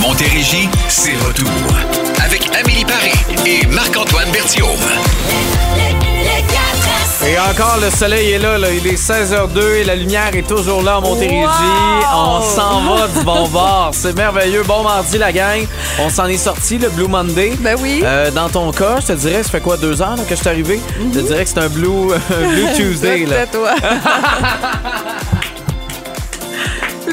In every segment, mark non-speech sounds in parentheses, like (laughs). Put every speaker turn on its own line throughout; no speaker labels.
Montérégie, c'est retour. Avec Amélie Paris et Marc-Antoine Berthiaume.
Et encore, le soleil est là, là. Il est 16h02 et la lumière est toujours là en Montérégie.
Wow!
On s'en va du bon bord. C'est merveilleux. Bon mardi, la gang. On s'en est sorti, le Blue Monday.
Ben oui.
Euh, dans ton cas, je te dirais, ça fait quoi, deux heures là, que je suis arrivé? Je te dirais que c'est un Blue, (laughs) blue (laughs) Tuesday. Là.
C'est toi. (laughs)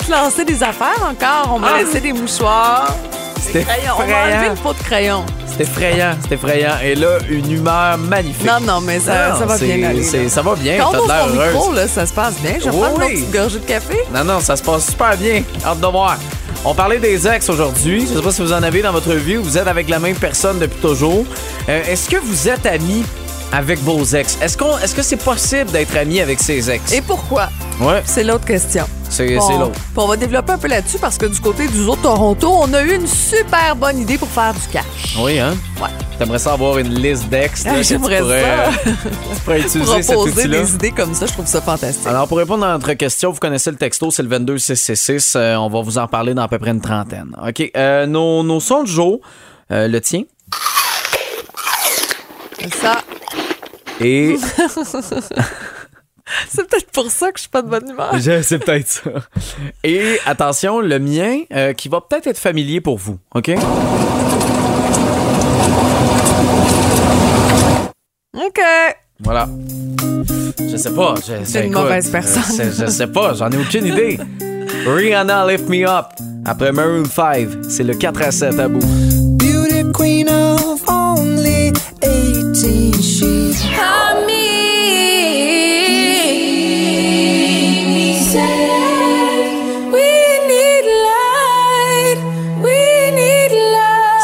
Lancer des affaires encore? On m'a
Ah.
laissé des mouchoirs.
C'était
Crayon. On m'a enlevé
effrayant.
le pot de crayon.
C'est effrayant, c'est effrayant. Et là, une humeur magnifique.
Non, non, mais ça,
Non,
ça va bien aller.
Ça va bien,
Quand on
l'air heureuse.
micro, là, ça se passe bien. Je vais
Oui,
prendre une petite gorgée de café.
Non, non, ça se passe super bien. Hâte de voir. On parlait des ex aujourd'hui. Je sais pas si vous en avez dans votre vie ou vous êtes avec la même personne depuis toujours. Euh, Est-ce que vous êtes ami avec vos ex? Est-ce qu'on, est-ce que c'est possible d'être ami avec ses ex?
Et pourquoi?
Ouais,
C'est l'autre question.
c'est, l'autre.
on va développer un peu là-dessus parce que du côté du zoo de Toronto, on a eu une super bonne idée pour faire du cash.
Oui, hein?
Ouais.
T'aimerais ça avoir une liste d'ex
Ah, J'aimerais
pourrais,
ça. (laughs)
tu pourrais utiliser cet
des idées comme ça, je trouve ça fantastique.
Alors, pour répondre à notre question, vous connaissez le texto, c'est le 22666. Euh, on va vous en parler dans à peu près une trentaine. OK. Euh, nos, nos sons de jour, euh, le tien.
Ça,
Et (laughs) (laughs)
c'est peut-être pour ça que je suis pas de bonne humeur.
C'est peut-être ça. Et attention, le mien, euh, qui va peut-être être familier pour vous, OK?
OK.
Voilà. Je sais pas. Je,
C'est une
écoute,
mauvaise personne.
euh, je sais pas, j'en ai aucune idée. (laughs) Rihanna, Lift Me Up. Après Maroon 5, c'est le 4 à 7 à bout.
Beauty queen of only 18 she's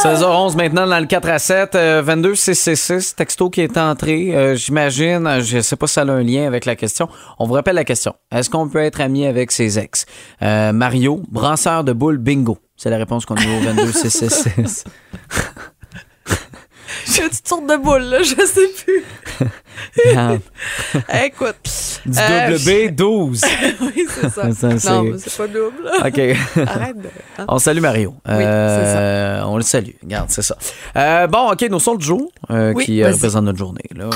16h11 maintenant dans le 4 à 7, euh, 22 666, texto qui est entré. Euh, J'imagine, euh, je sais pas si ça a un lien avec la question. On vous rappelle la question. Est-ce qu'on peut être ami avec ses ex? Euh, Mario, brasseur de boules, bingo. C'est la réponse qu'on a au 22 (laughs) 666.
J'ai toutes sortes de boules, là, je sais plus. (laughs) (laughs) Écoute.
Du
euh,
double B, 12.
oui, c'est ça.
Ça,
non, mais c'est pas double.
OK.
Arrête de. hein.
On salue Mario. Euh, On le salue. Regarde, c'est ça. Euh, bon, OK, nos sons du jour euh,
Oui,
qui euh, représentent notre journée. Là.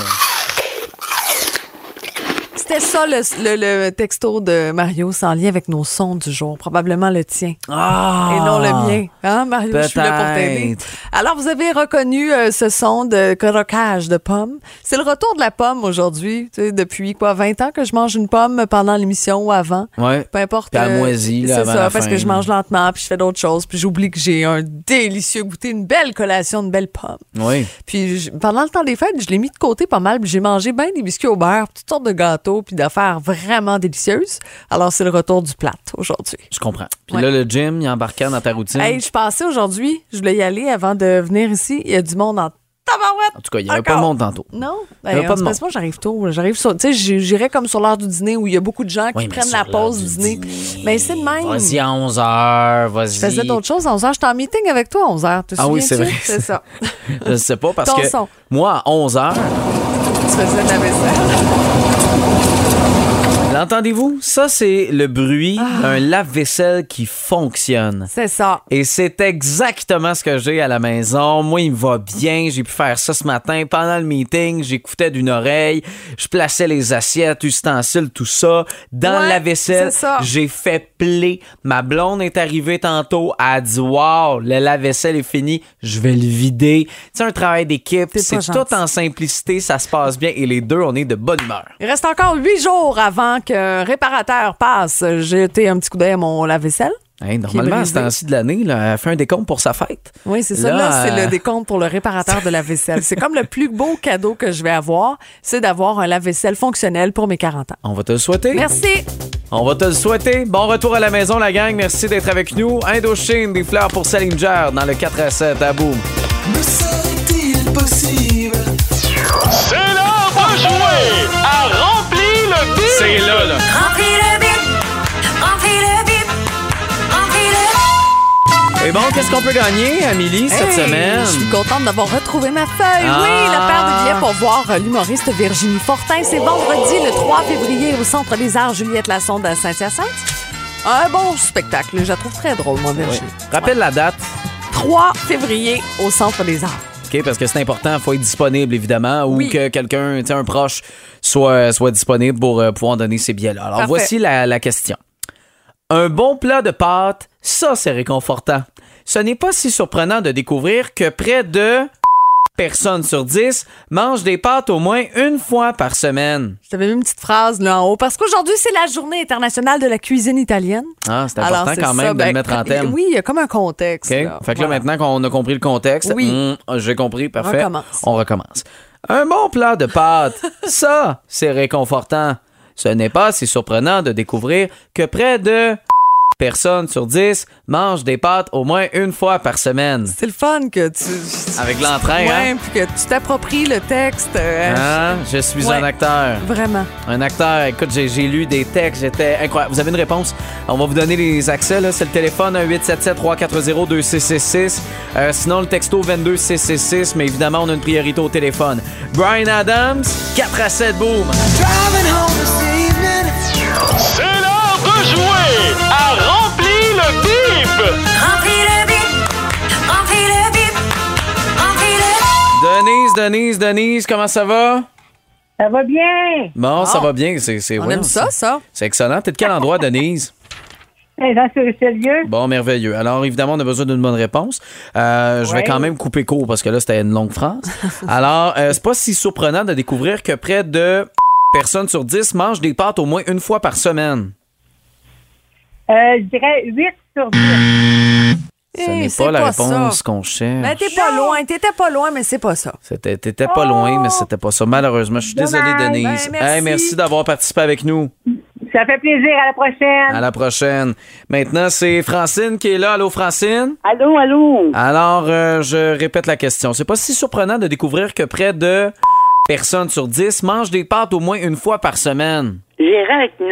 C'était ça le, le- le texto de Mario sans lien avec nos sons du jour. Probablement le tien.
Ah!
Et non le mien. Hein, Mario? Je suis là pour t'aider. Alors, vous avez reconnu euh, ce son de croquage de pommes. C'est le retour de la pomme aujourd'hui. Tu sais, depuis quoi, 20 ans que je mange une pomme pendant l'émission ou avant.
Ouais.
Peu importe.
Puis
euh,
là,
C'est ça,
la
parce
fin,
que je mange lentement, puis je fais d'autres choses, puis j'oublie que j'ai un délicieux goûter, une belle collation, une belle pomme.
Oui.
Puis je- pendant le temps des fêtes, je l'ai mis de côté pas mal, puis j'ai mangé bien des biscuits au beurre, toutes sortes de gâteaux, puis d'affaires vraiment délicieuses. Alors c'est le retour du plat aujourd'hui.
Je comprends. Puis
Ouais.
là, le gym, il embarquait dans ta routine.
Hey, je passais aujourd'hui, je voulais y aller avant de venir ici. Il y a du monde en
en tout cas, il n'y avait pas de monde tantôt.
Non,
Il y avait
ben,
pas de monde.
moi j'arrive tôt. J'arrive sur, tu sais, j- j'irais comme sur l'heure du dîner où il y a beaucoup de gens qui
Oui,
prennent la pause
du
dîner.
dîner.
Mais c'est de même.
Vas-y à 11h, vas-y.
Je faisais d'autres choses à 11h. J'étais en meeting avec toi à 11h. Te
Ah oui, c'est vrai.
C'est ça. (laughs)
Je sais pas parce
Ton
que
son.
moi, à 11h,
tu faisais de la vaisselle.
L'entendez-vous? Ça, c'est le bruit
Ah.
d'un lave-vaisselle qui fonctionne.
C'est ça.
Et c'est exactement ce que j'ai à la maison. Moi, il me va bien. J'ai pu faire ça ce matin. Pendant le meeting, j'écoutais d'une oreille. Je plaçais les assiettes, ustensiles, tout ça. Dans
Ouais,
la vaisselle, j'ai fait play. Ma blonde est arrivée tantôt. Elle a dit Wow, le lave-vaisselle est fini. Je vais le vider. C'est un travail d'équipe. C'est tout en simplicité. Ça se passe bien. Et les deux, on est de bonne humeur.
Il reste encore huit jours avant qu'un réparateur passe. J'ai jeté un petit coup d'œil à mon lave-vaisselle.
Hey, normalement, à
brisé.
ce temps-ci de l'année, là, elle fait un décompte pour sa fête.
Oui, c'est ça.
Là,
c'est
euh,
le décompte pour le réparateur de la vaisselle. C'est comme le plus beau cadeau que je vais avoir, c'est d'avoir un lave-vaisselle fonctionnel pour mes 40 ans.
On va te le souhaiter.
Merci.
On va te le souhaiter. Bon retour à la maison, la gang. Merci d'être avec nous. Indochine, des fleurs pour Salinger dans le 4 à 7 à boum.
C'est
là, là.
Remplis le bip, remplis le bip, remplis le
Et bon, qu'est-ce qu'on peut gagner, Amélie, cette
Hey,
semaine?
Je suis contente d'avoir retrouvé ma feuille.
Ah.
Oui, la paire de billets pour voir l'humoriste Virginie Fortin. C'est vendredi, le 3 février, au Centre des Arts Juliette Lassonde à Saint-Hyacinthe. Un bon spectacle. Je la trouve très drôle, moi, Virginie.
Rappelle la date.
3 février au Centre des Arts.
OK, parce que c'est important, il faut être disponible, évidemment, ou
Oui.
que quelqu'un, un proche, soit, soit disponible pour euh, pouvoir donner ces billets-là. Alors,
Parfait.
voici la, la question. Un bon plat de pâtes, ça, c'est réconfortant. Ce n'est pas si surprenant de découvrir que près de personnes sur 10 mangent des pâtes au moins une fois par semaine.
Je t'avais mis une petite phrase là en haut parce qu'aujourd'hui, c'est la journée internationale de la cuisine italienne.
Ah, c'est important quand même
ça.
de
Ben,
le mettre en thème.
Oui, il y a comme un contexte.
OK?
là.
Fait que là, maintenant qu'on a compris le contexte,
Oui.
hum, j'ai compris, parfait.
recommence.
On recommence. Un bon plat de pâtes, (laughs) ça, c'est réconfortant. Ce n'est pas si surprenant de découvrir que près de personnes sur 10 mangent des pâtes au moins une fois par semaine.
C'est le fun que tu.
Avec l'entrain,
Ouais,
hein?
puis que tu t'appropries le texte. euh,
Hein? Je suis
Ouais.
un acteur.
Vraiment.
Un acteur, écoute, j'ai j'ai lu des textes, j'étais incroyable. Vous avez une réponse? On va vous donner les accès, là. C'est le téléphone 1-877-340-2666. Euh, sinon, le texto 22666, mais évidemment, on a une priorité au téléphone. Brian Adams, 4 à 7, boom!
Driving home
bip!
Remplis le bip, remplis le bip, remplis le
Denise, Denise, Denise, comment ça va?
Ça va bien.
Bon, ça va bien. C'est, c'est,
On aime ça,
c'est-
ça.
C'est excellent. T'es de quel endroit, Denise?
Hey, (laughs) Dans ce?
Bon, merveilleux. Alors, évidemment, on a besoin d'une bonne réponse. Euh, je vais
Ouais.
quand même couper court parce que là, c'était une longue phrase. (laughs) Alors, euh, c'est pas si surprenant de découvrir que près de personnes sur 10 mangent des pâtes au moins une fois par semaine.
Euh, je dirais 8 sur 10.
Ce
Eh,
n'est
c'est
pas la
pas
réponse qu'on cherche.
Mais t'es pas loin, t'étais pas loin, mais c'est pas ça.
C'était, t'étais pas loin, mais c'était pas ça. Malheureusement, je suis désolé. Denise.
Ben, merci.
Hey, merci d'avoir participé avec nous.
Ça fait plaisir. À la prochaine.
À la prochaine. Maintenant, c'est Francine qui est là. Allô, Francine?
Allô, allô?
Alors, euh, je répète la question. C'est pas si surprenant de découvrir que près de personnes sur 10 mangent des pâtes au moins une fois par semaine.
J'irai avec 9.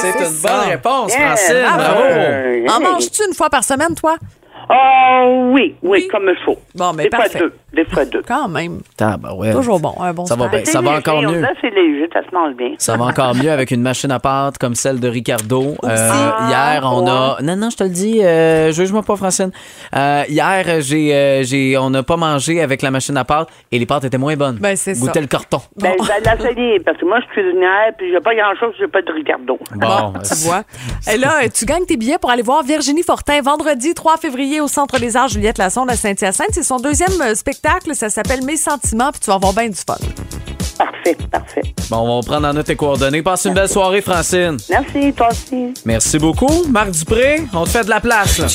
C'est une
ça.
bonne réponse,
Yeah,
Francine.
bravo.
Bravo.
En manges-tu une fois par semaine, toi?
Oh, oui, oui, comme il faut.
Bon, ben,
des fois
parfait.
deux. Des fois deux.
Quand même.
Tabarouette.
Toujours bon, un bon
Ça va bien. Ça va encore mieux.
Là, c'est léger, ça se mange bien.
Ça va encore mieux avec une machine à pâte comme celle de Ricardo. Euh, hier, on a. Non, non, je te le dis, euh, juge-moi pas, Francine. Euh, hier, j'ai, euh, j'ai, on n'a pas mangé avec la machine à pâte et les pâtes étaient moins bonnes.
Ben, c'est ça.
Goûtait le carton.
Ben, je l'essayer, parce que moi, je suis cuisinière, puis j'ai pas grand-chose, j'ai pas de Ricardo.
Bon,
tu vois. Et là, tu gagnes tes billets pour aller voir Virginie Fortin vendredi 3 février au Centre des Arts Juliette Lassonde à Saint-Hyacinthe. C'est son deuxième euh, spectacle. Ça s'appelle Mes sentiments, puis tu vas avoir bien du fun.
Parfait, parfait.
Bon, on va prendre en note tes coordonnées. Passe une belle soirée, Francine.
Merci, toi aussi.
Merci beaucoup. Marc Dupré, on te fait de la place. là.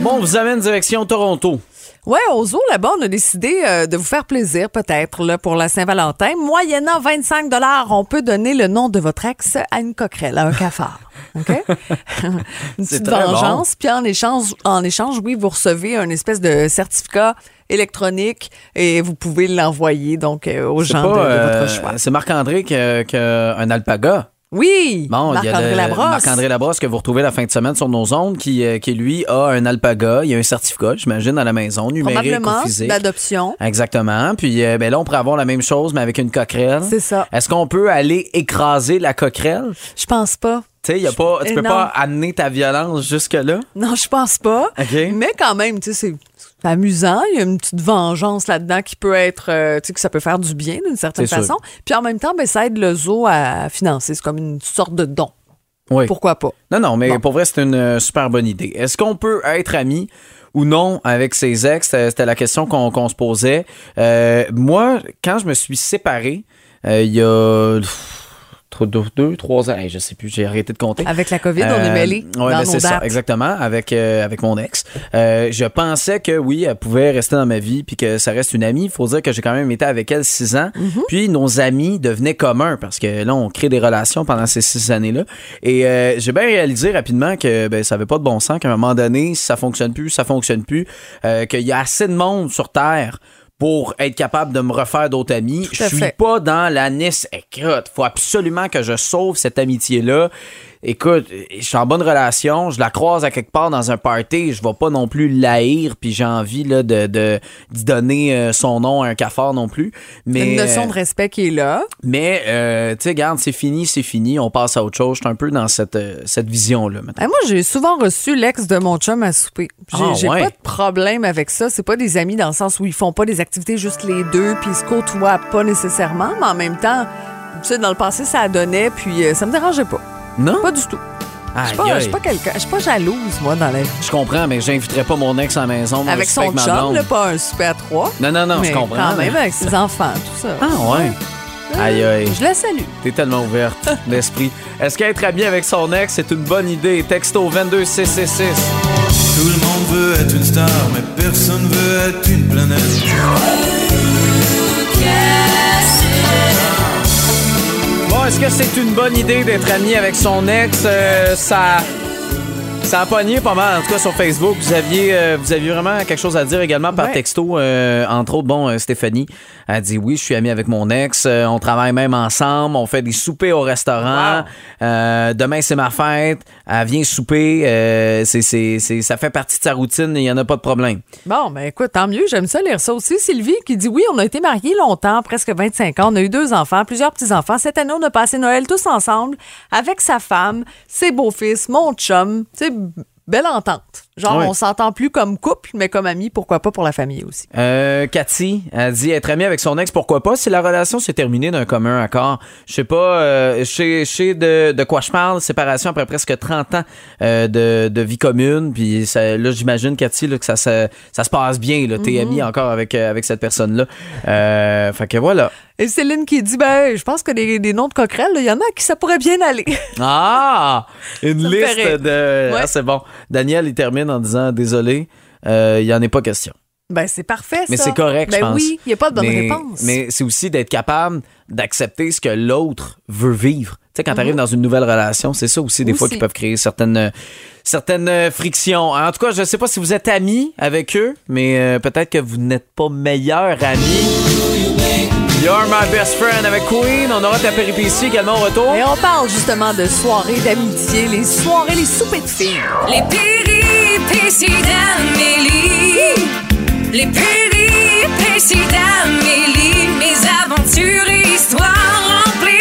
Bon, on vous amène direction Toronto.
Ouais, au zoo, là-bas, on a décidé euh, de vous faire plaisir, peut-être, là, pour la Saint-Valentin. Moyennant 25 on peut donner le nom de votre ex à une coquerelle, à un cafard. (laughs) OK? (laughs) une petite vengeance. Puis en échange, en échange, oui, vous recevez un espèce de certificat électronique et vous pouvez l'envoyer donc euh, aux gens
pas,
de, de
euh,
votre choix.
C'est Marc-André qui a, qui a un alpaga.
Oui!
Bon,
Marc-André Labrosse.
Marc-André Labrosse que vous retrouvez la fin de semaine sur nos ondes, qui, euh, qui lui a un alpaga. Il y a un certificat, j'imagine, à la maison, numérique ou physique.
d'adoption.
Exactement. Puis euh, ben là, on pourrait avoir la même chose, mais avec une coquerelle.
C'est ça.
Est-ce qu'on peut aller écraser la coquerelle?
Je pense pas.
Tu sais, y a pas, tu peux
non.
pas amener ta violence jusque-là?
Non, je pense pas. Mais quand même, tu sais, c'est amusant. Il y a une petite vengeance là-dedans qui peut être, euh, tu sais, que ça peut faire du bien d'une certaine
sûr.
façon. Puis en même temps, ben, ça aide le zoo à financer. C'est comme une sorte de don.
Oui.
Pourquoi pas?
Non, non, mais
Bon.
pour vrai, c'est une euh, super bonne idée. Est-ce qu'on peut être amis ou non avec ses ex? C'était c'était la question qu'on se posait. Euh, moi, quand je me suis séparé, euh, il y a deux, deux, trois ans, je sais plus, j'ai arrêté de compter.
Avec la COVID, on est
Euh,
mêlés dans
ben c'est ça, exactement, avec, euh, avec mon ex. Euh, je pensais que oui, elle pouvait rester dans ma vie puis que ça reste une amie. Il faut dire que j'ai quand même été avec elle six ans.
Mm-hmm.
Puis nos amis devenaient communs parce que là, on crée des relations pendant ces six années-là. Et euh, j'ai bien réalisé rapidement que ben, ça avait pas de bon sens qu'à un moment donné, si ça fonctionne plus, ça fonctionne plus, euh, qu'il y a assez de monde sur Terre pour être capable de me refaire d'autres amis. Je suis pas dans la NIS. Écoute, faut absolument que je sauve cette amitié-là. Écoute, je suis en bonne relation, je la croise à quelque part dans un party, je vais pas non plus l'haïr, puis j'ai envie là, de, de, d'y donner euh, son nom à un cafard non plus. Mais,
Une notion de respect qui est là.
mais euh, tu sais, garde, c'est fini, c'est fini, on passe à autre chose. Je suis un peu dans cette, euh, cette vision-là.
Ben, moi, j'ai souvent reçu l'ex de mon chum à souper. J'ai
Ah,
j'ai
ouais.
pas de problème avec ça. C'est pas des amis dans le sens où ils font pas des activités juste les deux, puis ils se côtoient pas nécessairement, mais en même temps, tu sais, dans le passé, ça donnait, puis euh, ça me dérangeait pas.
Non?
Pas du tout. Je suis pas, pas quelqu'un, je suis pas jalouse, moi, dans la vie.
Je comprends, mais j'inviterais pas mon ex à la maison.
Avec
je
son
ma
chum,
blonde.
là, pas un super à trois.
Non, non, non,
mais
je comprends.
quand
mais-
même, avec ses enfants, tout ça.
Ah, ouais. Aïe, aïe.
Je la salue.
T'es tellement ouverte (laughs) d'esprit. Est-ce qu'être ami avec son ex, c'est une bonne idée? Texto 22666.
Tout le monde veut être une star, mais personne veut être une planète.
Est-ce que c'est une bonne idée d'être ami avec son ex? Euh, ça. Ça a pogné pas mal, en tout cas sur Facebook. Vous aviez, euh, vous aviez vraiment quelque chose à dire également par
Ouais.
texto. euh, entre autres, bon, euh, Stéphanie a dit oui, je suis ami avec mon ex. euh, on travaille même ensemble. On fait des soupers au restaurant. Euh, demain, c'est ma fête. Elle vient souper. euh, c'est, c'est, c'est- ça fait partie de sa routine. Il n'y en a pas de problème.
Bon, ben écoute, tant mieux, j'aime ça lire ça aussi. Sylvie qui dit oui, on a été mariés longtemps, presque 25 ans, on a eu deux enfants, plusieurs petits-enfants. Cette année, on a passé Noël tous ensemble avec sa femme, ses beaux-fils, mon chum. Belle entente. Genre,
Ouais.
on s'entend plus comme couple, mais comme amis, pourquoi pas pour la famille aussi.
Euh, Cathy a dit être amie avec son ex, pourquoi pas, si la relation s'est terminée d'un commun accord. Je sais pas, euh, je sais- de, de quoi je parle, séparation après presque 30 ans euh, de, de vie commune, puis ça- là, j'imagine, Cathy, là, que ça, se- ça se passe bien, là, t'es amie encore avec, avec cette personne-là. Euh, fait que voilà.
Et Céline qui dit, ben, je pense que des, des noms de coquerelles, il y en a qui ça pourrait bien aller.
Ah! (laughs) Une liste de...
Ouais.
Ah, c'est bon. Daniel, il termine en disant, désolé, euh, il y en est pas question.
ben, c'est parfait,
Mais c'est correct,
ben
je pense.
oui, il n'y a pas de bonne
mais,
réponse.
Mais c'est aussi d'être capable d'accepter ce que l'autre veut vivre. Tu sais, quand tu arrives dans une nouvelle relation, c'est ça aussi des fois qui peuvent créer certaines, certaines euh, frictions. En tout cas, je sais pas si vous êtes amis avec eux, mais euh, peut-être que vous n'êtes pas meilleurs amis. You're my best friend avec Queen. On aura ta péripétie également au retour.
Et on parle justement de soirées d'amitié, les soirées, les soupers de filles.
Les péripéties d'Amélie. Les péripéties d'Amélie. Mes aventures et histoires remplies.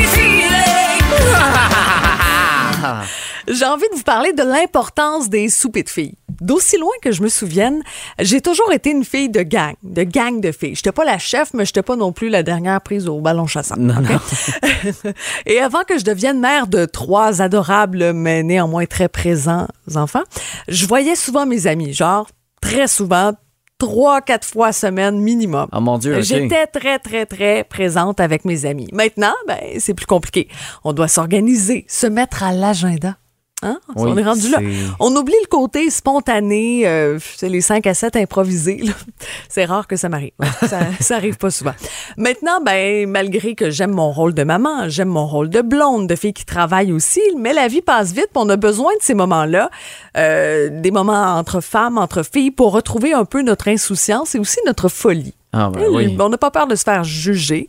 (laughs)
J'ai envie de vous parler de l'importance des soupers de filles. D'aussi loin que je me souvienne, j'ai toujours été une fille de gang, de gang de filles. J'étais pas la chef, mais j'étais pas non plus la dernière prise au ballon chassant. ok? (laughs) Et avant que je devienne mère de trois adorables, mais néanmoins très présents enfants, je voyais souvent mes amis, genre très souvent, trois, quatre fois semaine minimum.
Oh mon Dieu, ok.
J'étais très, très, très présente avec mes amis. Maintenant, ben, c'est plus compliqué. On doit s'organiser, se mettre à l'agenda. Hein?
Oui,
on est rendu là. On oublie le côté spontané, euh, les 5 à 7 improvisés. (laughs) C'est rare que ça m'arrive. Ça, (laughs) ça arrive pas souvent. Maintenant, ben, malgré que j'aime mon rôle de maman, j'aime mon rôle de blonde, de fille qui travaille aussi, mais la vie passe vite, on a besoin de ces moments-là, euh, des moments entre femmes, entre filles, pour retrouver un peu notre insouciance et aussi notre folie.
Ah, ben
Eh,
oui.
On n'a pas peur de se faire juger.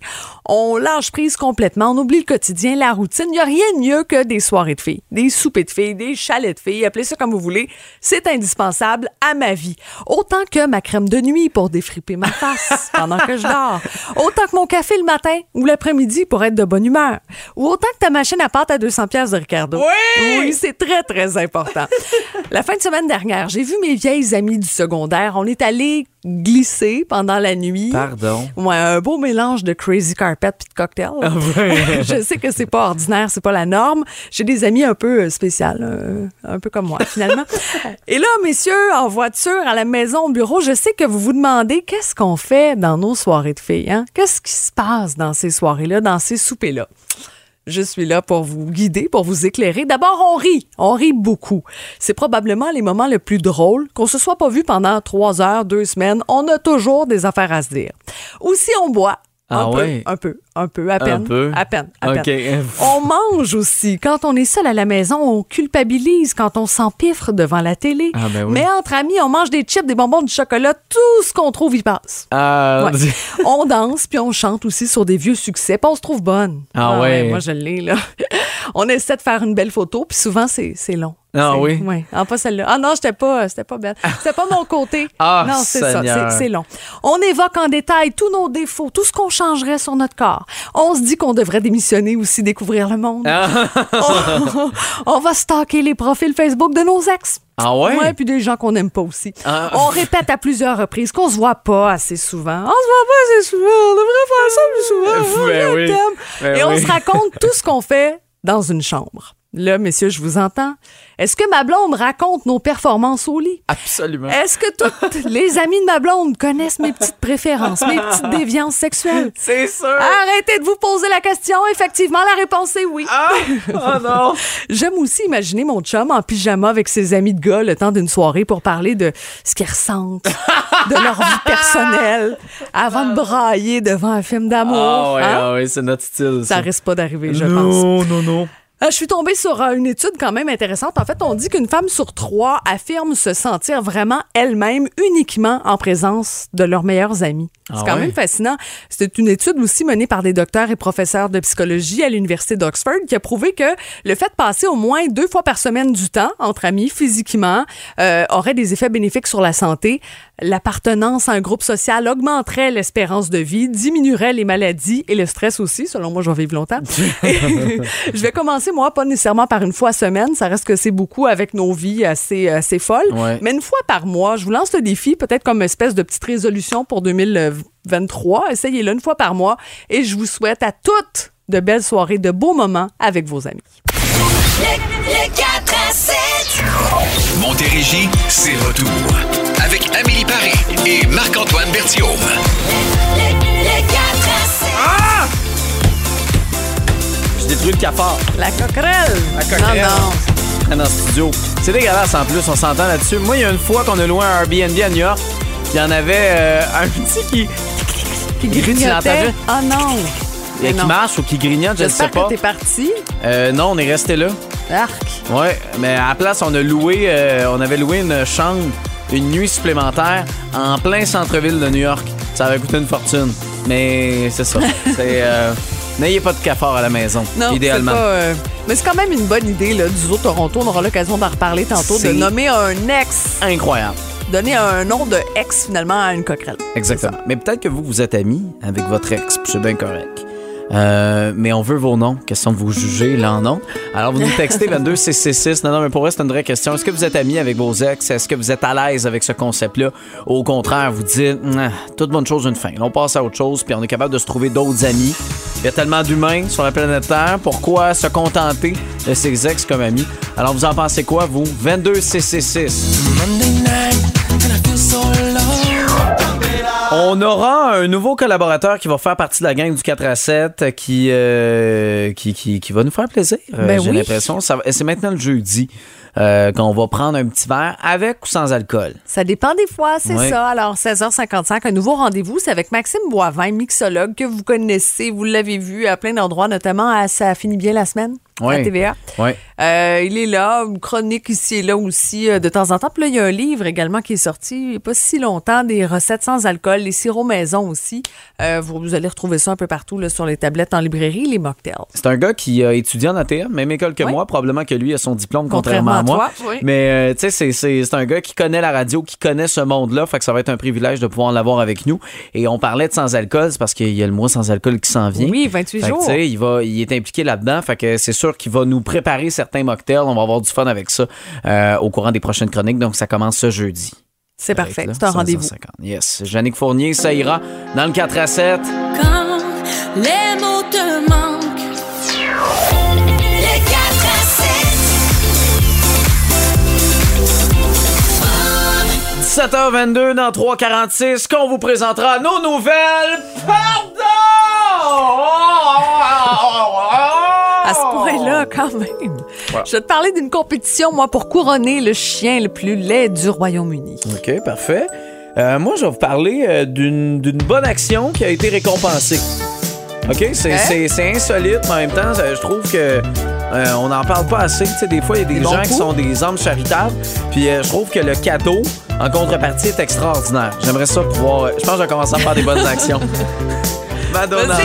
On lâche prise complètement. On oublie le quotidien, la routine. Il n'y a rien de mieux que des soirées de filles, des soupers de filles, des chalets de filles. Appelez ça comme vous voulez. C'est indispensable à ma vie. Autant que ma crème de nuit pour défriper ma face (laughs) pendant que je dors. Autant que mon café le matin ou l'après-midi pour être de bonne humeur. Ou autant que ta machine à pâte à 200 pièces de Ricardo. Oui! Oui, c'est très, très important. La fin de semaine dernière, j'ai vu mes vieilles amies du secondaire. On est allés glisser pendant la nuit.
Pardon.
Ouais, un beau mélange de crazy carpet puis de cocktail. (laughs) je sais que c'est pas ordinaire, c'est pas la norme. J'ai des amis un peu euh, spéciales, euh, un peu comme moi finalement. Et là, messieurs, en voiture, à la maison, au bureau, je sais que vous vous demandez qu'est-ce qu'on fait dans nos soirées de filles. Hein? Qu'est-ce qui se passe dans ces soirées-là, dans ces soupers-là? Je suis là pour vous guider, pour vous éclairer. D'abord, on rit. On rit beaucoup. C'est probablement les moments les plus drôles. Qu'on se soit pas vu pendant trois heures, deux semaines, on a toujours des affaires à se dire. Ou si on boit, un
Ah
peu, un peu. Un peu, à peine.
peu.
À peine, à peine. (laughs) On mange aussi. Quand on est seul à la maison, on culpabilise quand on s'empiffre devant la télé.
Ah, ben oui.
Mais entre amis, on mange des chips, des bonbons, du chocolat, tout ce qu'on trouve y passe.
Ah,
Ouais. (laughs) on danse puis on chante aussi sur des vieux succès, puis on se trouve bonne.
Ah ouais.
Moi, je l'ai, là. (laughs) on essaie de faire une belle photo, puis souvent, c'est long.
Ah oui?
Ouais. Ah, pas celle-là. Ah non, j'étais pas, c'était pas belle. C'était pas mon côté.
Ah,
non, c'est ça. C'est long. On évoque en détail tous nos défauts, tout ce qu'on changerait sur notre corps. On se dit qu'on devrait démissionner aussi, découvrir le monde.
Ah. (laughs)
on, on va stalker les profils Facebook de nos ex.
Ah ouais?
Ouais, puis des gens qu'on n'aime pas aussi.
Ah.
On répète à plusieurs reprises qu'on se voit pas assez souvent. On se voit pas assez souvent. On devrait faire ça plus souvent.
Ben oui. Ben
Et on
oui.
se raconte tout ce qu'on fait dans une chambre. Là, messieurs, je vous entends. Est-ce que ma blonde raconte nos performances au lit?
Absolument.
Est-ce que toutes (laughs) les amies de ma blonde connaissent mes petites préférences, mes petites (laughs) déviances sexuelles?
C'est sûr.
Arrêtez de vous poser la question. Effectivement, la réponse est oui.
Ah! Oh non! (laughs)
J'aime aussi imaginer mon chum en pyjama avec ses amis de gars le temps d'une soirée pour parler de ce qu'ils ressentent, de leur vie personnelle, avant de brailler devant un film d'amour.
Ah ouais,
Hein?
ah c'est notre style.
Ça risque pas d'arriver, je pense.
non, non, non.
Euh, je suis tombée sur euh, une étude quand même intéressante. En fait, on dit qu'une femme sur trois affirme se sentir vraiment elle-même uniquement en présence de leurs meilleurs amis. C'est
Ah
quand
ouais?
même fascinant. C'est une étude aussi menée par des docteurs et professeurs de psychologie à l'Université d'Oxford qui a prouvé que le fait de passer au moins deux fois par semaine du temps entre amis physiquement euh, aurait des effets bénéfiques sur la santé. L'appartenance à un groupe social augmenterait l'espérance de vie, diminuerait les maladies et le stress aussi. Selon moi, je vais vivre longtemps. (laughs) (laughs) je vais commencer, moi, pas nécessairement par une fois semaine. Ça reste que c'est beaucoup avec nos vies assez, assez folles.
Ouais.
Mais une fois par mois, je vous lance le défi, peut-être comme espèce de petite résolution pour 2023. Essayez-le une fois par mois et je vous souhaite à toutes de belles soirées, de beaux moments avec vos amis.
Le 4 à 7.
Montérégie, c'est retour. Amélie Paris et Marc-Antoine Berthiaume.
Le, le 4 à 7.
Je détruis le cafard.
La coquerelle!
La coquerelle.
Non, non.
Dans le studio. C'est dégueulasse en plus, on s'entend là-dessus. Moi, il y a une fois qu'on a loué un Airbnb à New York, il y en avait euh, un petit qui,
Qui grignotait. Ah non! Mais
qui
non.
marche ou qui grignote, je ne sais
J'espère
pas.
que t'es parti.
Euh, non, on est resté là.
Arc.
Ouais, mais à la place, on a loué, euh, on avait loué une chambre, une nuit supplémentaire en plein centre-ville de New York. Ça avait coûté une fortune. Mais c'est ça. (laughs) c'est euh, n'ayez pas de cafard à la maison,
Non,
idéalement.
pas, euh, mais c'est quand même une bonne idée là, du zoo Toronto. On aura l'occasion d'en reparler tantôt, de nommer un ex,
Incroyable.
donner un nom de ex finalement à une coquerelle.
Exactement. Mais peut-être que vous, vous êtes amis avec votre ex, puis c'est bien correct. Euh, mais on veut vos noms. Question de vous juger, là, en nom. Alors, vous nous textez (laughs) 22666. Non, non, mais pour vrai, c'est une vraie question. Est-ce que vous êtes amis avec vos ex? Est-ce que vous êtes à l'aise avec ce concept-là? Au contraire, vous dites, toute bonne chose, une fin. Là, on passe à autre chose, puis on est capable de se trouver d'autres amis. Il y a tellement d'humains sur la planète Terre. Pourquoi se contenter de ses ex comme amis? Alors, vous en pensez quoi, vous? 22666. On aura un nouveau collaborateur qui va faire partie de la gang du 4 à 7 qui, euh, qui, qui, qui va nous faire plaisir. Euh,
Ben
J'ai
oui.
l'impression. C'est maintenant le jeudi euh, qu'on va prendre un petit verre avec ou sans alcool.
Ça dépend des fois, c'est ça. Alors, 16h55, un nouveau rendez-vous, c'est avec Maxime Boivin, mixologue que vous connaissez, vous l'avez vu à plein d'endroits, notamment à Ça finit bien la semaine
Ouais.
à TVA.
Ouais.
Euh, il est là, une chronique ici et là aussi euh, de temps en temps. Puis là, il y a un livre également qui est sorti il n'y a pas si longtemps, des recettes sans alcool, les sirops maison aussi. Euh, vous, vous allez retrouver ça un peu partout là, sur les tablettes en librairie, les mocktails.
C'est un gars qui a étudié en ATM, même école que moi. Probablement que lui a son diplôme,
Contrairement
contrairement, à moi.
oui.
Mais tu sais, c'est- un gars qui connaît la radio, qui connaît ce monde-là. Fait que ça va être un privilège de pouvoir l'avoir avec nous. Et on parlait de sans alcool, c'est parce qu'il y a le mois sans alcool qui s'en vient.
Oui, 28
Fait que,
jours.
tu sais, il, va, il est impliqué là-dedans. Fait que c'est sûr qu'il va nous préparer certains mocktails. On va avoir du fun avec ça euh, au courant des prochaines chroniques. Donc, ça commence ce jeudi.
C'est parfait, c'est un rendez-vous.
16h50. Yes. Jannick Fournier, ça ira dans le 4 à 7.
Quand les mots te manquent. Le 4 à 7.
17h22 dans 346 qu'on vous présentera nos nouvelles. Pardon!
À ce point-là, quand même. Je vais te parler d'une compétition, moi, pour couronner le chien le plus laid du Royaume-Uni.
OK, parfait. Euh, moi, je vais vous parler euh, d'une d'une bonne action qui a été récompensée. OK? C'est c'est- c'est insolite, mais en même temps, je trouve que euh, on n'en parle pas assez. Tu sais, des fois, il y a des, gens qui sont des âmes charitables. Puis euh, je trouve que le cadeau, en contrepartie, est extraordinaire. J'aimerais ça pouvoir. Je pense que je vais commencer à faire des bonnes actions. (laughs) Madonna.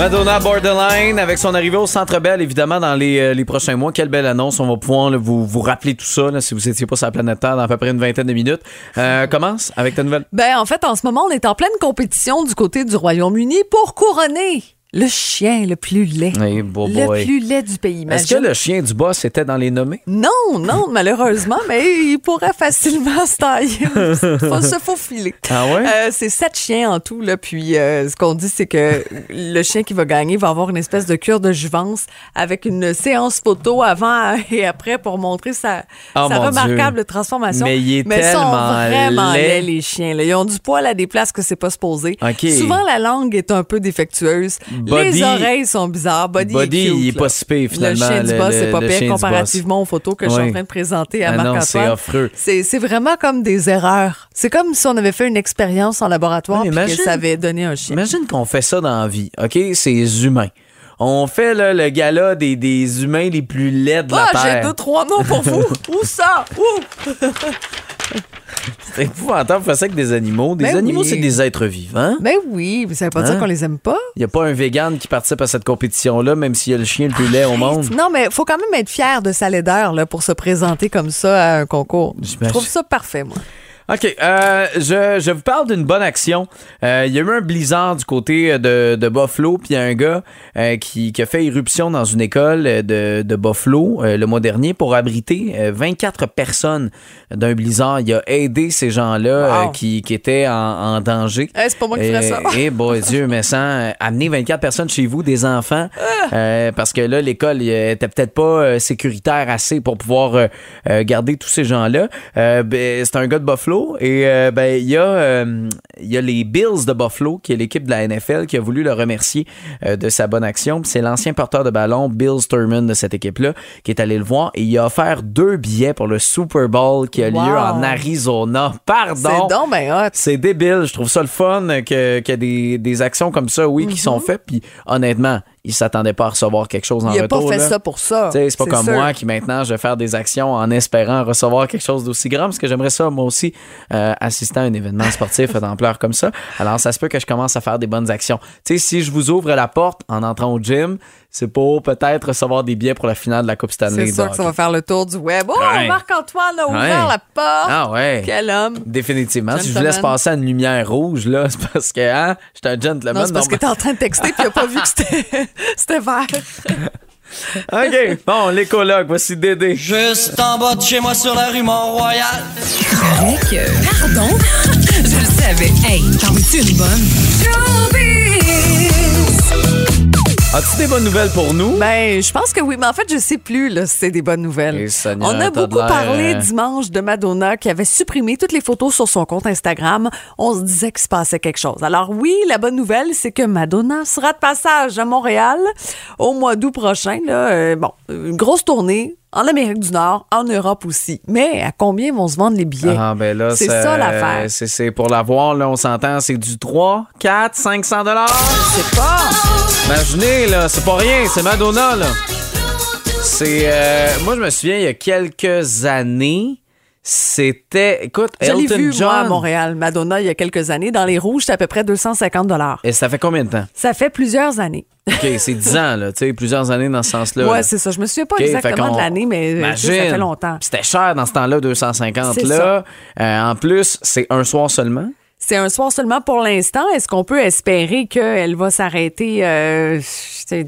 Madonna Borderline avec son arrivée au Centre Bell, évidemment, dans les, euh, prochains mois. Quelle belle annonce. On va pouvoir vous, vous rappeler tout ça si vous n'étiez pas sur la planète Terre dans à peu près une vingtaine de minutes. Euh, commence avec ta nouvelle.
Ben, en fait, en ce moment, on est en pleine compétition du côté du Royaume-Uni pour couronner le chien le plus laid.
Hey, beau
le
boy.
plus laid du pays.
Est-ce que le chien du boss était dans les nommés?
Non, non, (laughs) malheureusement, mais il pourrait facilement se tailler. (laughs) Se faufiler.
Ah ouais?
Euh, c'est sept chiens en tout, là. Puis euh, ce qu'on dit, c'est que le chien qui va gagner va avoir une espèce de cure de juvence avec une séance photo avant et après pour montrer sa,
Oh,
sa remarquable transformation.
Mais il est
ils sont
tellement
vraiment
laid.
laids, les chiens. là. Ils ont du poil à des places que c'est pas supposé.
OK.
Souvent, la langue est un peu défectueuse.
Body-
les oreilles sont bizarres. Body,
Body,
est cute,
il est
là.
pas si pire, finalement,
Le chien du boss, c'est pas pire comparativement aux photos que je suis en train de présenter à
Ah
Marc-Antoine.
c'est affreux.
C'est vraiment comme des erreurs. C'est comme si on avait fait une expérience en laboratoire et que ça avait donné un chien.
Imagine qu'on fait ça dans la vie, OK? C'est humain. On fait là, le gala des, des humains les plus laids de la
Ah, j'ai
Terre.
deux, trois noms pour vous. (laughs) Où ça? Où?
C'est épouvantable faire ça avec des animaux. Des
Ben
animaux,
oui.
c'est des êtres vivants.
Ben oui, mais ça veut pas
Hein?
dire qu'on les aime pas.
Il n'y a pas un vegan qui participe à cette compétition-là, même s'il y a le chien le plus laid au monde.
Non, mais faut quand même être fier de sa laideur là, pour se présenter comme ça à un concours. Je trouve ça parfait, moi.
OK, euh, je, je vous parle d'une bonne action. Euh, Il y a eu un blizzard du côté de, de Buffalo, puis il y a un gars euh, qui, qui a fait irruption dans une école de, de Buffalo euh, le mois dernier pour abriter euh, 24 personnes d'un blizzard. Il a aidé ces gens-là
Wow.
euh, qui, qui étaient en, en danger.
Eh, c'est pas moi qui ferais ça.
Et bon (laughs) Dieu, mais sans euh, amener 24 personnes chez vous, des enfants,
Ah.
euh, parce que là, l'école euh, était peut-être pas euh, sécuritaire assez pour pouvoir euh, euh, garder tous ces gens-là. Euh, ben, c'est un gars de Buffalo et euh, ben il y a euh, y a les Bills de Buffalo, qui est l'équipe de la NFL, qui a voulu le remercier euh, de sa bonne action. C'est l'ancien porteur de ballon, Bill Sturman de cette équipe-là, qui est allé le voir et il a offert deux billets pour le Super Bowl qui a lieu
Wow.
en Arizona. Pardon.
C'est donc ben hot.
C'est débile. Je trouve ça le fun que- qu'il y a des, des actions comme ça, oui, qui sont faites. Puis honnêtement, ils s'attendaient pas à recevoir quelque chose en
Mhm. Il a pas
retour.
fait
là.
ça pour ça.
C'est pas comme
sûr.
moi qui maintenant je vais faire des actions en espérant recevoir quelque chose d'aussi grand parce que j'aimerais ça moi aussi euh, assister à un événement sportif d'ampleur comme ça. Alors ça se peut que je commence à faire des bonnes actions. Tu sais, si je vous ouvre la porte en entrant au gym, c'est pour peut-être recevoir des billets pour la finale de la Coupe Stanley.
C'est sûr que ça va faire le tour du web. Oh,
Ouais.
Marc-Antoine a ouvert
Ouais.
la porte.
Ah ouais.
Quel homme.
Définitivement. Si je vous laisse passer à une lumière rouge, là, (laughs) c'est parce que, hein, je suis un gentleman.
Non, c'est parce que t'es en train de texter puis il a pas vu que c'était (laughs) vert. (laughs)
OK. Bon, les colocs, voici Dédé.
Juste en bas de chez moi sur la rue Mont-Royal.
Avec, euh, pardon? Je le savais. Hey, t'en veux-tu une bonne?
As-tu des bonnes nouvelles pour nous?
Ben, je pense que oui, mais en fait, je sais plus là, si c'est des bonnes nouvelles.
Seigneur,
On a beaucoup parlé
euh,
dimanche de Madonna qui avait supprimé toutes les photos sur son compte Instagram. On se disait qu'il se passait quelque chose. Alors oui, la bonne nouvelle, c'est que Madonna sera de passage à Montréal au mois d'août prochain. Là, Euh, bon, une grosse tournée en Amérique du Nord, en Europe aussi. Mais à combien vont se vendre les billets?
Ah, ben là,
c'est ça l'affaire.
C'est, pour l'avoir, là, on s'entend, c'est du 3, 4, 500 dollars.
C'est pas.
Imaginez, là, c'est pas rien, c'est Madonna, là. C'est. euh, moi, je me souviens, il y a quelques années, c'était. Écoute,
Je
Elton
vu,
John.
moi, à Montréal, Madonna, il y a quelques années. Dans les rouges, c'est à peu près 250
Et ça fait combien de temps?
Ça fait plusieurs années.
OK, c'est 10 ans, là, tu sais, plusieurs années dans ce sens-là.
Ouais, c'est ça. Je me souviens pas exactement de l'année, mais ça fait longtemps.
C'était cher dans ce temps-là, 250
C'est
là. Euh, en plus, c'est un soir seulement.
C'est un soir seulement pour l'instant. Est-ce qu'on peut espérer qu'elle va s'arrêter euh,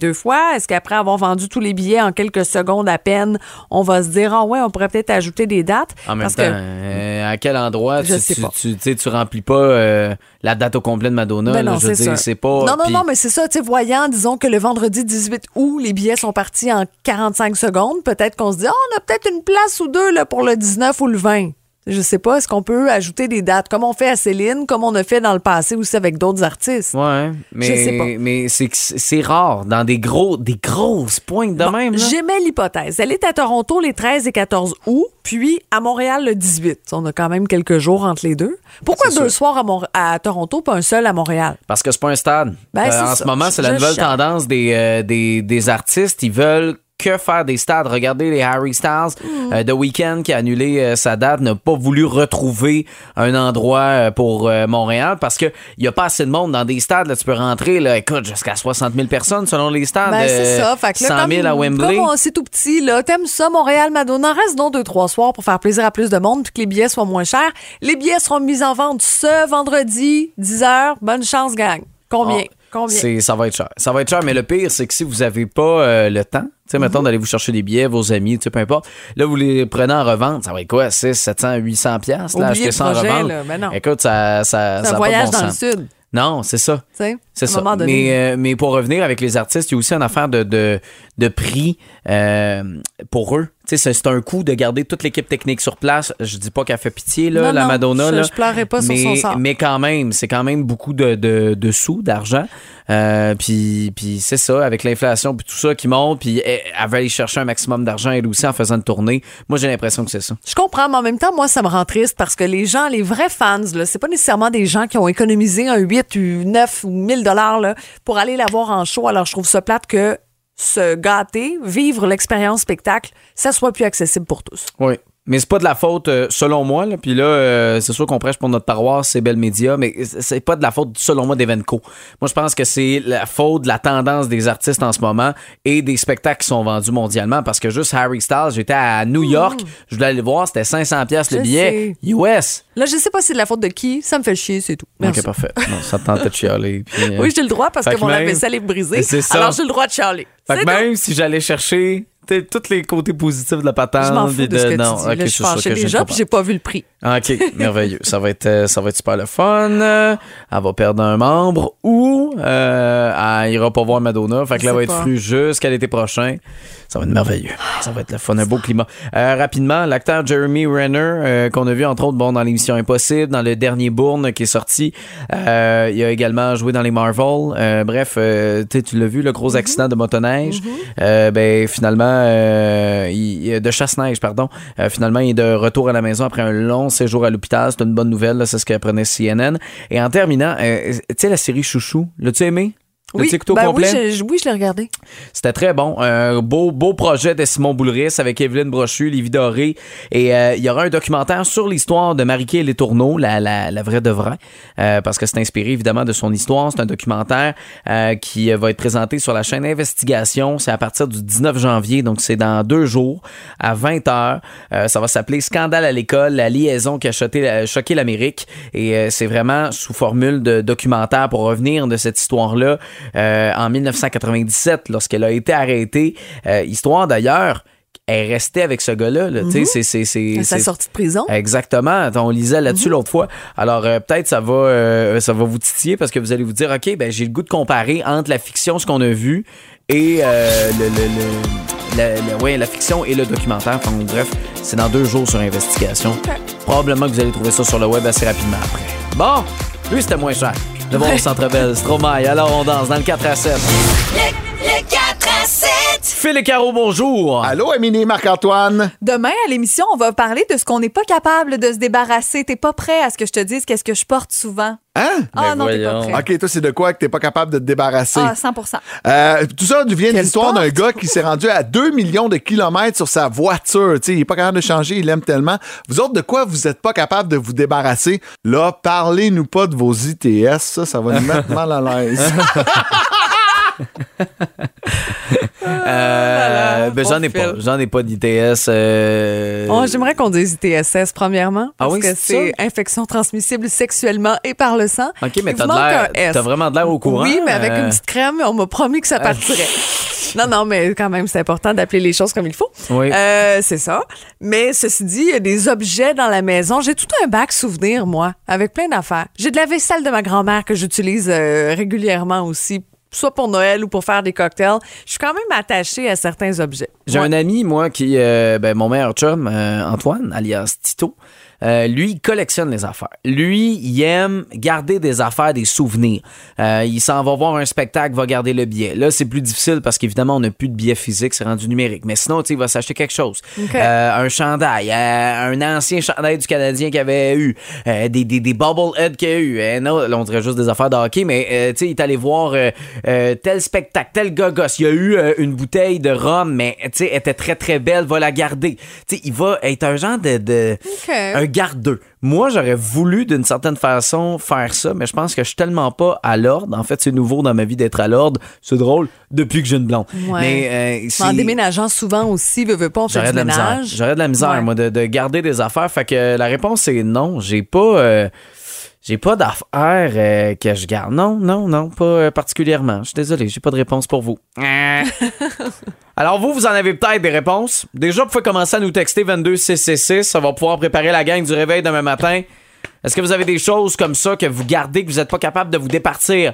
deux fois? Est-ce qu'après avoir vendu tous les billets en quelques secondes à peine, on va se dire, ah ouais, on pourrait peut-être ajouter des dates?
En même
Parce
temps,
que-
euh, à quel endroit
Je
tu,
sais
tu,
pas.
tu, tu sais, tu remplis pas euh, la date au complet de Madonna?
Ben
là,
non,
je veux
c'est
dire,
ça.
c'est pas.
Non, non, mais c'est ça, tu sais, voyant, disons que le vendredi 18 août, les billets sont partis en 45 secondes. Peut-être qu'on se dit, Ah, on a peut-être une place ou deux là, pour le 19 ou le 20. Je sais pas, est-ce qu'on peut ajouter des dates comme on fait à Céline, comme on a fait dans le passé aussi avec d'autres artistes?
Ouais, mais,
Je sais pas.
mais c'est rare dans des gros des grosses pointes de
Bon,
même.
J'aimais l'hypothèse. Elle est à Toronto les 13 et 14 août, puis à Montréal le 18. On a quand même quelques jours entre les deux. Pourquoi deux
sûr.
soirs à, Toronto, pas un seul à Montréal?
Parce que c'est pas un stade.
Ben,
Euh, en
ça.
ce moment, c'est la nouvelle tendance des, euh, des, des artistes. Ils veulent que faire des stades. Regardez les Harry Styles.
Mm.
Euh, The Weeknd qui a annulé euh, sa date n'a pas voulu retrouver un endroit euh, pour euh, Montréal parce que il y a pas assez de monde dans des stades. Là, tu peux rentrer, là, écoute, jusqu'à 60 000 personnes selon les stades.
Ben, c'est ça. Fait que là,
100 000
comme,
à Wembley.
C'est tout petit, là. T'aimes ça, Montréal, Madonna? Reste donc deux, trois soirs pour faire plaisir à plus de monde puis que les billets soient moins chers. Les billets seront mis en vente ce vendredi, 10 h. Bonne chance, gang. Combien? Combien?
Ça va être cher. Ça va être cher, mais le pire, c'est que si vous n'avez pas euh, le temps, tu sais, mettons d'aller vous chercher des billets, vos amis, tu sais, peu importe, là, vous les prenez en revente, ça va être quoi? 6, 700, 800 piastres, là, acheter ça en revente?
là, ben non.
Écoute, ça, ça,
un voyage
pas de bon
dans
sens.
le sud.
Non, c'est ça. C'est ça.
donné.
Mais, euh, mais pour revenir avec les artistes, il y a aussi une affaire de, de, de prix euh, pour eux. C'est- un coup de garder toute l'équipe technique sur place. Je dis pas qu'elle fait pitié, là,
Non,
la
non,
Madonna.
je-
là.
je pleurerai pas sur
mais,
son sort.
Mais quand même, c'est quand même beaucoup de, de, de sous, d'argent. Euh, puis puis c'est ça, avec l'inflation, puis tout ça qui monte, puis elle, elle va aller chercher un maximum d'argent, elle aussi, en faisant une tournée. Moi, j'ai l'impression que c'est ça.
Je comprends, mais en même temps, moi, ça me rend triste parce que les gens, les vrais fans, là, c'est pas nécessairement des gens qui ont économisé un 8 ou 9 ou 1000 dollars là, pour aller la voir en show. Alors, je trouve ça plate que se gâter, vivre l'expérience spectacle, ça soit plus accessible pour tous.
Oui. Mais c'est pas de la faute, euh, selon moi. Là. Puis là, euh, c'est sûr qu'on prêche pour notre paroisse, c'est Belle Média, mais c'est pas de la faute, selon moi, d'Evenco. Moi, je pense que c'est la faute de la tendance des artistes en ce moment et des spectacles qui sont vendus mondialement. Parce que juste Harry Styles, j'étais à New York, je voulais aller le voir, c'était 500$ piastres le billet.
sais.
US.
Là, je sais pas si c'est de la faute de qui, ça me fait chier, c'est tout. Merci.
Ok, parfait. Non, ça te tentait de chialer. (laughs) puis, euh,
Oui, j'ai le droit parce
Fait
que mon
même-
lave-vaisselle est brisée.
Ça.
Alors, j'ai le droit de chialer.
Fait que
tout.
même si j'allais chercher tous les côtés positifs de la patente.
Je m'en fous
puis
de ce que
non,
tu dis. là, je suis fâchée déjà, puis j'ai pas vu le prix.
OK, (laughs) merveilleux. Ça va être euh, ça va être super le fun. Euh, Elle va perdre un membre ou euh, elle ira pas voir Madonna. Fait que là, elle va être flux jusqu'à l'été prochain. Ça va être merveilleux. Ça va être le fun, un beau climat. Euh, rapidement, l'acteur Jeremy Renner, euh, qu'on a vu entre autres bon, dans l'émission Impossible, dans le dernier Bourne qui est sorti. Euh, il a également joué dans les Marvel. Euh, bref, euh, tu l'as vu, le gros accident de motoneige. Euh, ben, finalement, euh, il- de chasse-neige, pardon. Euh, finalement, il est de retour à la maison après un long séjour à l'hôpital. C'est une bonne nouvelle, c'est ce qu'apprenait CNN. Et en terminant, euh, tu sais, la série Chouchou, l'as-tu aimé?
Oui, ben oui,
complet?
je- oui, je l'ai regardé.
C'était très bon. Un beau, beau projet de Simon Boulris avec Evelyne Brochu, Lévi Doré. Et euh, il y aura un documentaire sur l'histoire de Marie-Kay et les Tourneaux, la, la, la vraie de vrai, euh, parce que c'est inspiré évidemment de son histoire. C'est un documentaire euh, qui va être présenté sur la chaîne Investigation. C'est à partir du 19 janvier, donc c'est dans deux jours à 20 heures. Euh, ça va s'appeler Scandale à l'école, la liaison qui a choqué, choqué l'Amérique. Et c'est vraiment sous formule de documentaire pour revenir de cette histoire-là euh, en 1997 lorsqu'elle a été arrêtée. Euh, histoire d'ailleurs elle est restée avec ce gars-là. là. Sais, c'est-
sa sortie de prison.
Exactement. On lisait là-dessus l'autre fois. Alors euh, peut-être ça va euh, ça va vous titiller parce que vous allez vous dire OK, ben j'ai le goût de comparer entre la fiction ce qu'on a vu et euh, le, ouais, la fiction et le documentaire. Enfin, bref, c'est dans deux jours sur investigation. Probablement que vous allez trouver ça sur le web assez rapidement après. Bon, lui c'était moins cher. Le bon au Centre Bell, Stromae. Alors on danse dans le 4 à 7.
Le 4 à 7.
Phil et Caro, bonjour.
Allô, Émilie Marc-Antoine?
Demain, à l'émission, on va parler de ce qu'on n'est pas capable de se débarrasser. T'es pas prêt à ce que je te dise qu'est-ce que je porte souvent?
Hein?
Ah non, t'es pas prêt.
OK, toi, c'est de quoi que t'es pas capable de te débarrasser?
Ah, 100%
Euh, tout ça vient de l'histoire d'un gars qui s'est rendu à 2 millions de kilomètres sur sa voiture. Tu sais, il est pas capable de changer, il aime tellement. Vous autres, de quoi vous êtes pas capable de vous débarrasser? Là, parlez-nous pas de vos ITS, ça, ça va nous mettre (laughs) mal à l'aise. (laughs)
Euh, ben, j'en ai pas. J'en ai pas d'ITS. euh,
Oh, J'aimerais qu'on dise ITSS, premièrement.
Ah
Parce
oui,
que
c'est
infection transmissible sexuellement et par le sang.
OK, mais t'as vraiment de l'air au courant.
Oui, mais avec
euh,
une petite crème, on m'a promis que ça partirait. non, non, mais quand même, c'est important d'appeler les choses comme il faut.
Oui.
Euh, c'est ça. Mais ceci dit, il y a des objets dans la maison. J'ai tout un bac souvenir, moi, avec plein d'affaires. J'ai de la vaisselle de ma grand-mère que j'utilise euh, régulièrement aussi, soit pour Noël ou pour faire des cocktails. Je suis quand même attachée à certains objets.
J'ai
Ouais.
un ami, moi, qui. euh, ben, mon meilleur chum, euh, Antoine, alias Tito. Euh, lui, il collectionne les affaires. Lui, il aime garder des affaires, des souvenirs. Euh, il s'en va voir un spectacle, va garder le billet. Là, c'est plus difficile parce qu'évidemment, on n'a plus de billets physiques, c'est rendu numérique. Mais sinon, il va s'acheter quelque chose. Euh, un chandail, un ancien chandail du Canadien qu'il avait eu, des, des, des bobbleheads qu'il a eu. Non, là, on dirait juste des affaires de hockey, mais il est allé voir tel spectacle, tel gogos. Il y a eu une bouteille de rhum, mais elle était très très belle, va la garder. Tu sais, il va être un genre de, de
OK.
un gardeux. Moi, j'aurais voulu d'une certaine façon faire ça, mais je pense que je suis tellement pas à l'ordre. En fait, c'est nouveau dans ma vie d'être à l'ordre. C'est drôle depuis que j'ai une blonde.
Ouais.
Mais euh,
En déménageant souvent aussi, veux, veux pas, on fait
J'aurais
du
de la misère.
ménage.
J'aurais de la misère,
Ouais.
moi, de, de garder des affaires. Fait que la réponse c'est non. J'ai pas. euh, j'ai pas d'affaires euh, que je garde. Non, non, non, pas euh, particulièrement. Je suis désolé, j'ai pas de réponse pour vous. Euh. (laughs) (laughs) Alors vous, vous en avez peut-être des réponses. Déjà, vous pouvez commencer à nous texter 22666. Ça va pouvoir préparer la gang du réveil demain matin. Est-ce que vous avez des choses comme ça que vous gardez, que vous n'êtes pas capable de vous départir?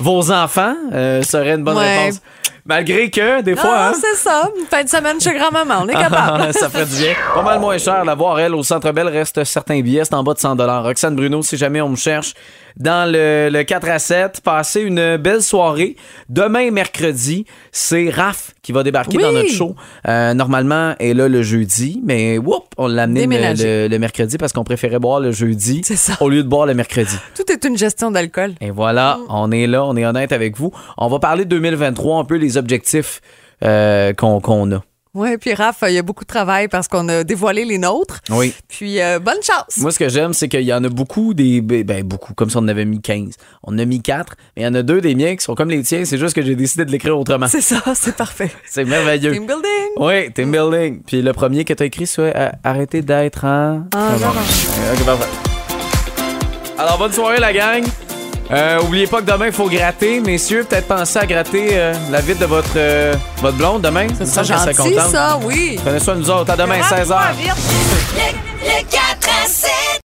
Vos enfants euh, serait une bonne
Ouais.
réponse. Malgré que, des
Non,
fois, hein,
c'est ça. Une fin de semaine chez grand-maman, on est capable.
ça ferait du bien. Pas mal moins cher. La voir, elle, au Centre Bell, reste certains billets. C'est en bas de 100 Roxane Bruno, si jamais on me cherche, dans le, le 4 à 7, passez une belle soirée. Demain, mercredi, c'est Raph qui va débarquer
Oui.
dans notre show. Euh, normalement, elle est là le jeudi, mais whoop, on l'a amené le,
Déménagé.
le- le mercredi parce qu'on préférait boire le jeudi
ça.
au lieu de boire le mercredi.
Tout est une gestion d'alcool.
Et voilà, on est là, on est honnête avec vous. On va parler de 2023, un peu les objectifs euh, qu'on a.
Oui, puis Raph, il y a beaucoup de travail parce qu'on a dévoilé les nôtres.
Oui.
Puis euh, bonne chance.
Moi, ce que j'aime, c'est qu'il y en a beaucoup des. Ben, beaucoup, comme si on en avait mis 15. On en a mis 4, mais il y en a deux des miens qui sont comme les tiens. C'est juste que j'ai décidé de l'écrire autrement.
C'est ça, (laughs) c'est parfait. (laughs)
C'est merveilleux.
Team building.
Oui, team building. Puis le premier que tu as écrit, c'est euh, arrêter d'être en.
Ah,
bon. Ok, parfait. Alors, bonne soirée, la gang. Euh, oubliez pas que demain, il faut gratter. Messieurs, peut-être penser à gratter euh, la vitre de votre, euh, votre blonde demain.
Ça
semble qu'elle serait
gentil, ça, oui.
Prenez soin de nous autres. À demain, 16h.
Le 4 à 7.